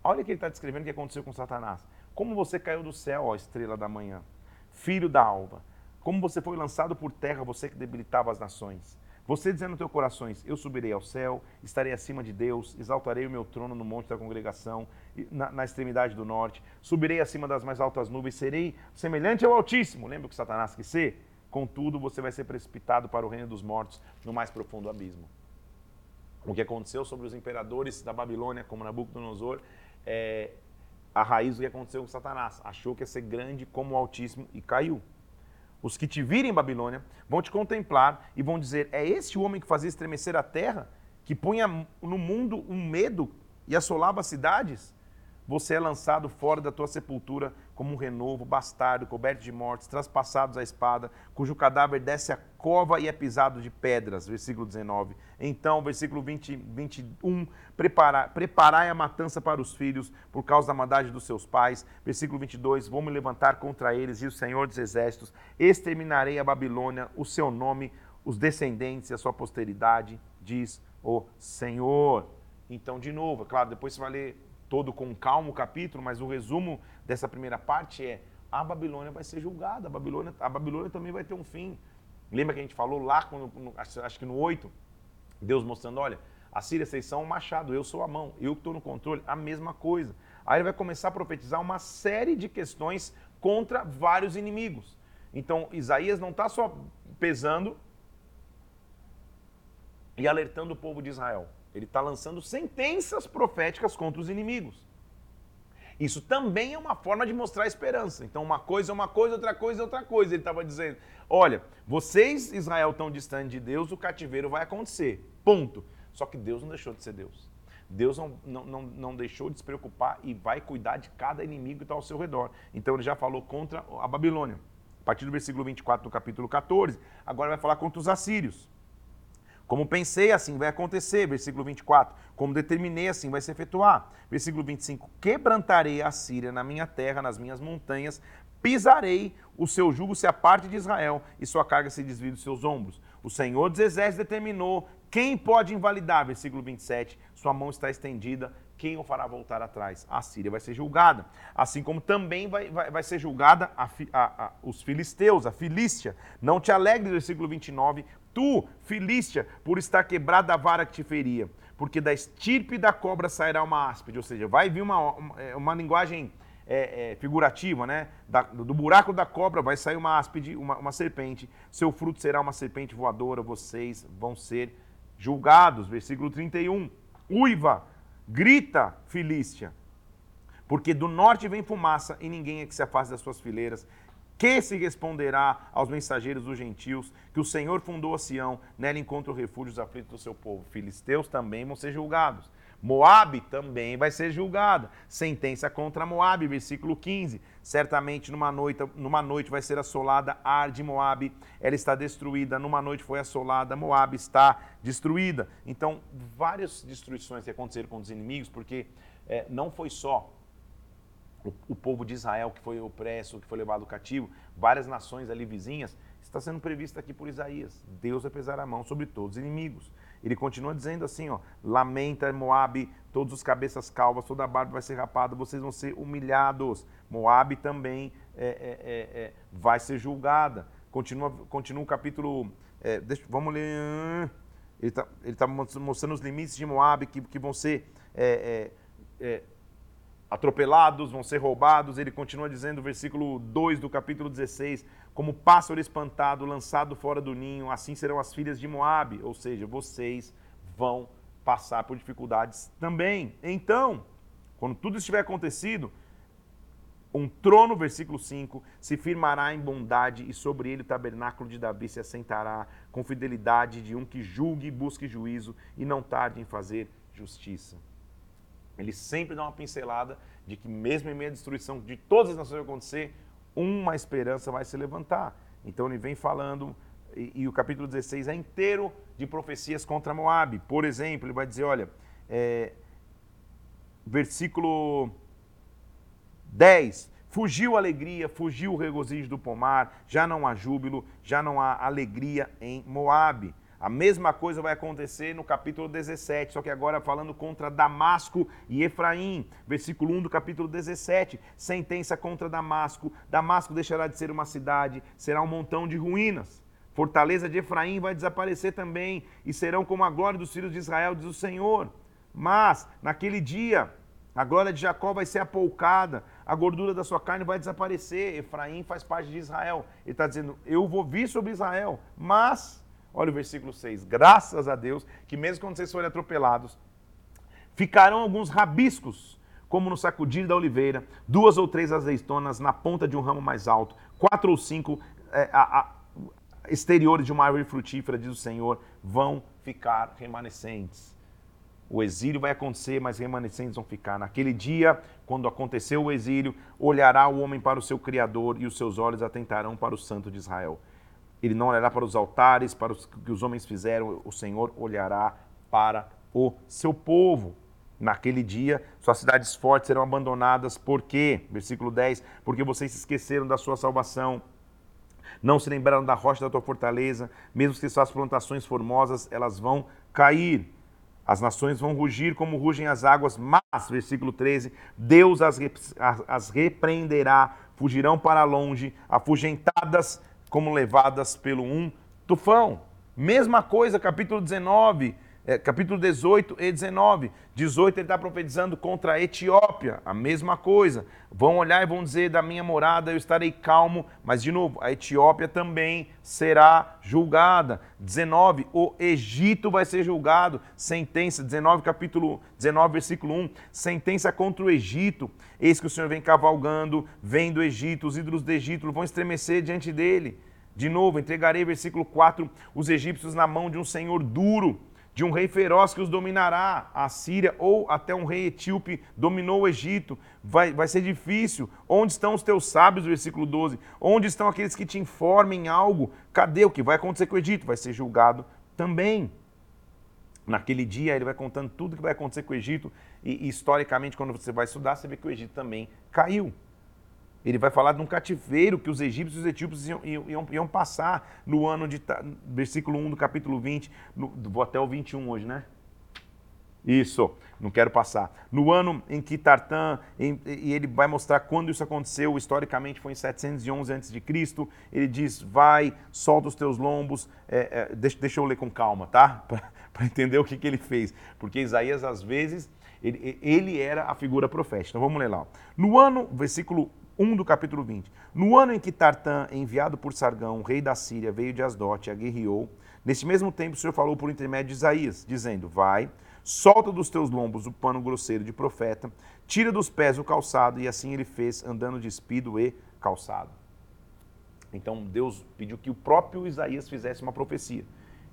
Olha o que ele está descrevendo o que aconteceu com Satanás. Como você caiu do céu, ó estrela da manhã, filho da alva. Como você foi lançado por terra, você que debilitava as nações. Você dizendo no teu corações, eu subirei ao céu, estarei acima de Deus, exaltarei o meu trono no monte da congregação, na, na, extremidade do norte, subirei acima das mais altas nuvens, serei semelhante ao Altíssimo. Lembra que Satanás quis ser? Contudo, você vai ser precipitado para o reino dos mortos, no mais profundo abismo. O que aconteceu sobre os imperadores da Babilônia, como Nabucodonosor, é a raiz do que aconteceu com Satanás. Achou que ia ser grande como o Altíssimo e caiu. Os que te virem em Babilônia vão te contemplar e vão dizer: É esse o homem que fazia estremecer a terra, que punha no mundo um medo e assolava as cidades? Você é lançado fora da tua sepultura como um renovo, bastardo, coberto de mortes, traspassados à espada, cujo cadáver desce a cova e é pisado de pedras. Versículo 19. Então, versículo 20, 21, preparai, preparai a matança para os filhos, por causa da maldade dos seus pais. Versículo 22, vou me levantar contra eles, e o Senhor dos Exércitos, exterminarei a Babilônia, o seu nome, os descendentes e a sua posteridade, diz o Senhor. Então, de novo, é claro, depois você vai ler todo com calma o capítulo, mas o resumo dessa primeira parte é a Babilônia vai ser julgada, a Babilônia, a Babilônia também vai ter um fim. Lembra que a gente falou lá, quando, acho que no 8, Deus mostrando, olha, a Síria, vocês são o machado, eu sou a mão, eu que estou no controle, a mesma coisa. Aí ele vai começar a profetizar uma série de questões contra vários inimigos. Então, Isaías não está só pesando e alertando o povo de Israel. Ele está lançando sentenças proféticas contra os inimigos. Isso também é uma forma de mostrar esperança. Então, uma coisa é uma coisa, outra coisa é outra coisa. Ele estava dizendo: olha, vocês, Israel, estão distante de Deus, o cativeiro vai acontecer. Ponto. Só que Deus não deixou de ser Deus. Deus não, não, não, não deixou de se preocupar e vai cuidar de cada inimigo que está ao seu redor. Então, ele já falou contra a Babilônia. A partir do versículo 24 do capítulo 14, agora vai falar contra os assírios. Como pensei, assim vai acontecer. Versículo 24. Como determinei, assim vai se efetuar. Versículo 25. Quebrantarei a Síria na minha terra, nas minhas montanhas. Pisarei, o seu jugo se aparte de Israel e sua carga se desvie dos seus ombros. O Senhor dos Exércitos determinou. Quem pode invalidar? Versículo 27. Sua mão está estendida. Quem o fará voltar atrás? A Síria vai ser julgada. Assim como também vai, vai, vai ser julgada a, a, a, os filisteus, a Filístia. Não te alegres, versículo 29, Tu, Filístia, por estar quebrada a vara que te feria, porque da estirpe da cobra sairá uma áspide, ou seja, vai vir uma, uma, é, uma linguagem é, é, figurativa, né? Da, do buraco da cobra vai sair uma áspide, uma, uma serpente, seu fruto será uma serpente voadora, vocês vão ser julgados. Versículo 31. Uiva, grita, Filístia, porque do norte vem fumaça e ninguém é que se afaste das suas fileiras que se responderá aos mensageiros dos gentios, que o Senhor fundou a Sião, nela encontra o refúgio dos aflitos do seu povo. Filisteus também vão ser julgados. Moabe também vai ser julgada. Sentença contra Moabe, versículo 15. Certamente numa noite, numa noite vai ser assolada Ar de Moabe, ela está destruída. Numa noite foi assolada, Moabe está destruída. Então, várias destruições que aconteceram com os inimigos, porque é, não foi só o, o, povo de Israel que foi opresso, que foi levado cativo, várias nações ali vizinhas, está sendo previsto aqui por Isaías. Deus vai pesar a mão sobre todos os inimigos. Ele continua dizendo assim, ó, lamenta Moabe, todos os cabeças calvas, toda a barba vai ser rapada, vocês vão ser humilhados. Moabe também é, é, é, é vai ser julgada. Continua, continua o capítulo, é, deixa, vamos ler, ele está ele tá mostrando os limites de Moabe que, que vão ser é, atropelados, vão ser roubados. Ele continua dizendo, versículo 2 do capítulo 16: Como pássaro espantado, lançado fora do ninho, assim serão as filhas de Moabe. Ou seja, vocês vão passar por dificuldades também. Então, quando tudo estiver acontecido, um trono, versículo 5, se firmará em bondade e sobre ele o tabernáculo de Davi se assentará com fidelidade de um que julgue e busque juízo e não tarde em fazer justiça ele sempre dá uma pincelada de que mesmo em meio à destruição de todas as nações acontecer, uma esperança vai se levantar. Então ele vem falando, e, e, o capítulo 16 é inteiro de profecias contra Moab. Por exemplo, ele vai dizer, olha, é, versículo 10, fugiu a alegria, fugiu o regozijo do pomar, já não há júbilo, já não há alegria em Moabe. A mesma coisa vai acontecer no capítulo 17, só que agora falando contra Damasco e Efraim. Versículo 1 do capítulo 17. Sentença contra Damasco. Damasco deixará de ser uma cidade, será um montão de ruínas. Fortaleza de Efraim vai desaparecer também, e serão como a glória dos filhos de Israel, diz o Senhor. Mas, naquele dia, a glória de Jacó vai ser apoucada, a gordura da sua carne vai desaparecer. Efraim faz parte de Israel. Ele está dizendo: Eu vou vir sobre Israel, mas Olha o versículo 6. Graças a Deus que, mesmo quando vocês forem atropelados, ficarão alguns rabiscos, como no sacudir da oliveira, duas ou três azeitonas na ponta de um ramo mais alto, quatro ou cinco é, a, a, exteriores de uma árvore frutífera, diz o Senhor, vão ficar remanescentes. O exílio vai acontecer, mas remanescentes vão ficar. Naquele dia, quando aconteceu o exílio, olhará o homem para o seu Criador e os seus olhos atentarão para o Santo de Israel. Ele não olhará para os altares, para os que os homens fizeram, o Senhor olhará para o seu povo. Naquele dia, suas cidades fortes serão abandonadas, por quê? Versículo 10: Porque vocês se esqueceram da sua salvação, não se lembraram da rocha da tua fortaleza, mesmo que suas plantações formosas, elas vão cair. As nações vão rugir como rugem as águas, mas, versículo 13, Deus as, as repreenderá, fugirão para longe, afugentadas como levadas pelo um tufão. Mesma coisa, capítulo 19, é, capítulo 18 e 19. 18 ele está profetizando contra a Etiópia, a mesma coisa. Vão olhar e vão dizer: da minha morada eu estarei calmo, mas de novo, a Etiópia também será julgada. 19, o Egito vai ser julgado. Sentença, 19, capítulo 19, versículo 1. Sentença contra o Egito. Eis que o Senhor vem cavalgando, vem do Egito, os ídolos do Egito vão estremecer diante dele. De novo, entregarei, versículo 4, os egípcios na mão de um senhor duro de um rei feroz que os dominará, a Síria, ou até um rei etíope dominou o Egito. Vai, vai ser difícil. Onde estão os teus sábios? Versículo 12. Onde estão aqueles que te informem algo? Cadê o que vai acontecer com o Egito? Vai ser julgado também. Naquele dia ele vai contando tudo o que vai acontecer com o Egito, e, e historicamente, quando você vai estudar, você vê que o Egito também caiu. Ele vai falar de um cativeiro que os egípcios e os etíopes iam, iam, iam, passar no ano de. Versículo 1 do capítulo 20. No, vou até o 21 hoje, né? Isso, não quero passar. No ano em que Tartã, em, e ele vai mostrar quando isso aconteceu, historicamente foi em 711 a.C., ele diz, vai, solta os teus lombos, é, é, deixa, deixa, eu ler com calma, tá? Para entender o que, que ele fez. Porque Isaías, às vezes, ele, ele era a figura profética. Então vamos ler lá. No ano, versículo 1 do capítulo 20. No ano em que Tartã, enviado por Sargão, rei da Síria, veio de Asdote e aguerriou, nesse mesmo tempo o Senhor falou por intermédio de Isaías, dizendo: Vai, solta dos teus lombos o pano grosseiro de profeta, tira dos pés o calçado, e assim ele fez, andando despido e calçado. Então Deus pediu que o próprio Isaías fizesse uma profecia.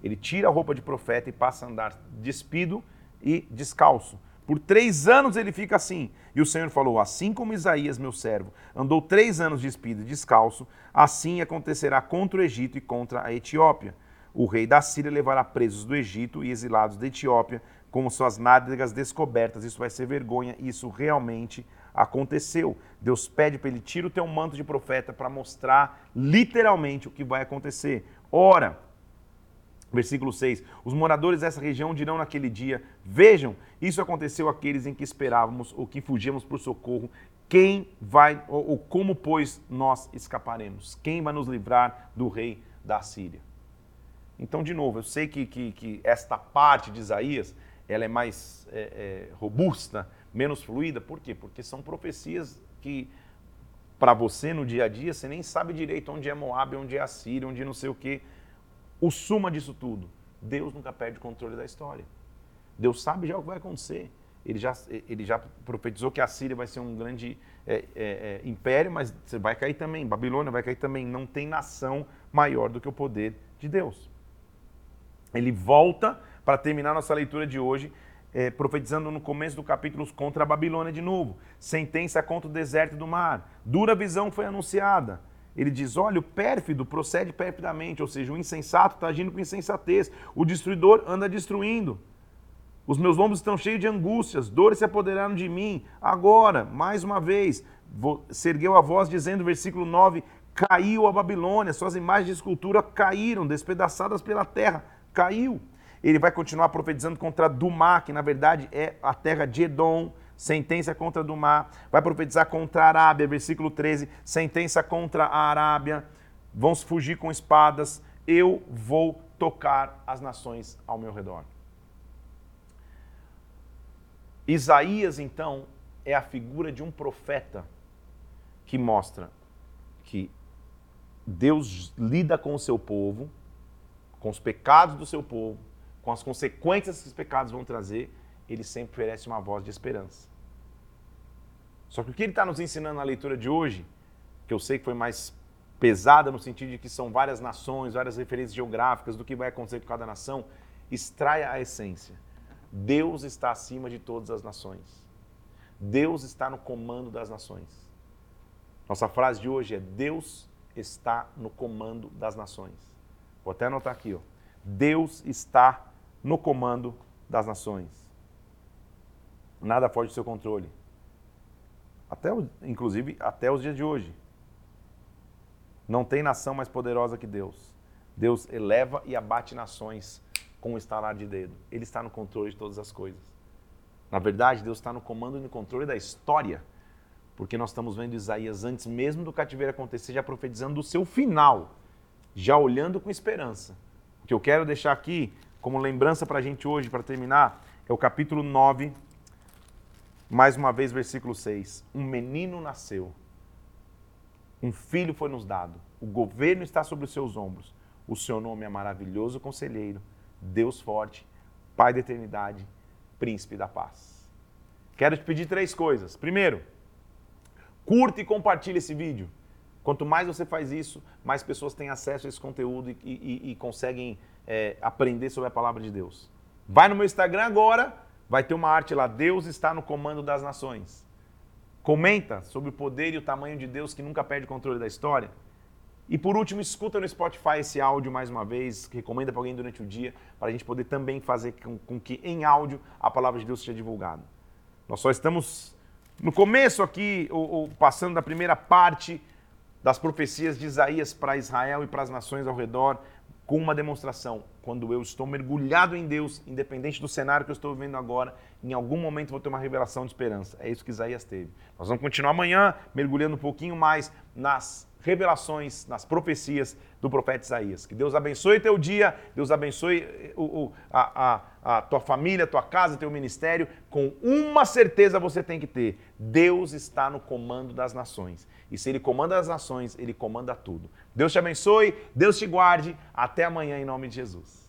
Ele tira a roupa de profeta e passa a andar despido e descalço. Por três anos ele fica assim. E o Senhor falou: Assim como Isaías, meu servo, andou três anos despido e descalço, assim acontecerá contra o Egito e contra a Etiópia. O rei da Síria levará presos do Egito e exilados da Etiópia, com suas nádegas descobertas. Isso vai ser vergonha. Isso realmente aconteceu. Deus pede para ele tirar o teu manto de profeta para mostrar literalmente o que vai acontecer. Ora, Versículo 6: Os moradores dessa região dirão naquele dia: Vejam, isso aconteceu àqueles em que esperávamos ou que fugimos por socorro. Quem vai, ou, ou como, pois, nós escaparemos? Quem vai nos livrar do rei da Síria? Então, de novo, eu sei que, que, que esta parte de Isaías ela é mais é, é, robusta, menos fluida. Por quê? Porque são profecias que, para você no dia a dia, você nem sabe direito onde é Moab, onde é a Síria, onde não sei o quê o suma disso tudo, Deus nunca perde o controle da história. Deus sabe já o que vai acontecer. Ele já, ele já profetizou que a Síria vai ser um grande é, é, é, império, mas vai cair também. Babilônia vai cair também. Não tem nação maior do que o poder de Deus. Ele volta para terminar nossa leitura de hoje, é, profetizando no começo do capítulo contra a Babilônia de novo. Sentença contra o deserto do mar. Dura visão foi anunciada. Ele diz: olha, o pérfido procede perfidamente, ou seja, o insensato está agindo com insensatez, o destruidor anda destruindo. Os meus lombos estão cheios de angústias, dores se apoderaram de mim. Agora, mais uma vez, se ergueu a voz dizendo, versículo 9: Caiu a Babilônia, suas imagens de escultura caíram, despedaçadas pela terra. Caiu. Ele vai continuar profetizando contra Dumá, que na verdade é a terra de Edom sentença contra Dumá, vai profetizar contra a Arábia, versículo 13, sentença contra a Arábia, vão se fugir com espadas, eu vou tocar as nações ao meu redor. Isaías, então, é a figura de um profeta que mostra que Deus lida com o seu povo, com os pecados do seu povo, com as consequências que os pecados vão trazer, ele sempre oferece uma voz de esperança. Só que o que ele está nos ensinando na leitura de hoje, que eu sei que foi mais pesada no sentido de que são várias nações, várias referências geográficas do que vai acontecer com cada nação, extraia a essência. Deus está acima de todas as nações. Deus está no comando das nações. Nossa frase de hoje é: Deus está no comando das nações. Vou até anotar aqui, ó. Deus está no comando das nações. Nada foge do seu controle até inclusive até os dias de hoje. Não tem nação mais poderosa que Deus. Deus eleva e abate nações com um estalar de dedo. Ele está no controle de todas as coisas. Na verdade, Deus está no comando e no controle da história. Porque nós estamos vendo Isaías antes mesmo do cativeiro acontecer, já profetizando do seu final, já olhando com esperança. O que eu quero deixar aqui como lembrança para a gente hoje, para terminar, é o capítulo 9, mais uma vez, versículo 6. Um menino nasceu, um filho foi nos dado, o governo está sobre os seus ombros. O seu nome é maravilhoso conselheiro, Deus forte, Pai da eternidade, príncipe da paz. Quero te pedir três coisas. Primeiro, curta e compartilhe esse vídeo. Quanto mais você faz isso, mais pessoas têm acesso a esse conteúdo e, e, e conseguem é, aprender sobre a palavra de Deus. Vai no meu Instagram agora, vai ter uma arte lá, Deus está no comando das nações. Comenta sobre o poder e o tamanho de Deus que nunca perde o controle da história. E por último, escuta no Spotify esse áudio mais uma vez, recomenda para alguém durante o dia, para a gente poder também fazer com, com, que em áudio a palavra de Deus seja divulgada. Nós só estamos no começo aqui, o, o, passando da primeira parte das profecias de Isaías para Israel e para as nações ao redor, com uma demonstração. Quando eu estou mergulhado em Deus, independente do cenário que eu estou vivendo agora, em algum momento vou ter uma revelação de esperança. É isso que Isaías teve. Nós vamos continuar amanhã mergulhando um pouquinho mais nas revelações, nas profecias do profeta Isaías. Que Deus abençoe teu dia, Deus abençoe eh, o, o, a, a, a tua família, tua casa, teu ministério. Com uma certeza você tem que ter: Deus está no comando das nações. E se Ele comanda as nações, Ele comanda tudo. Deus te abençoe, Deus te guarde. Até amanhã, em nome de Jesus.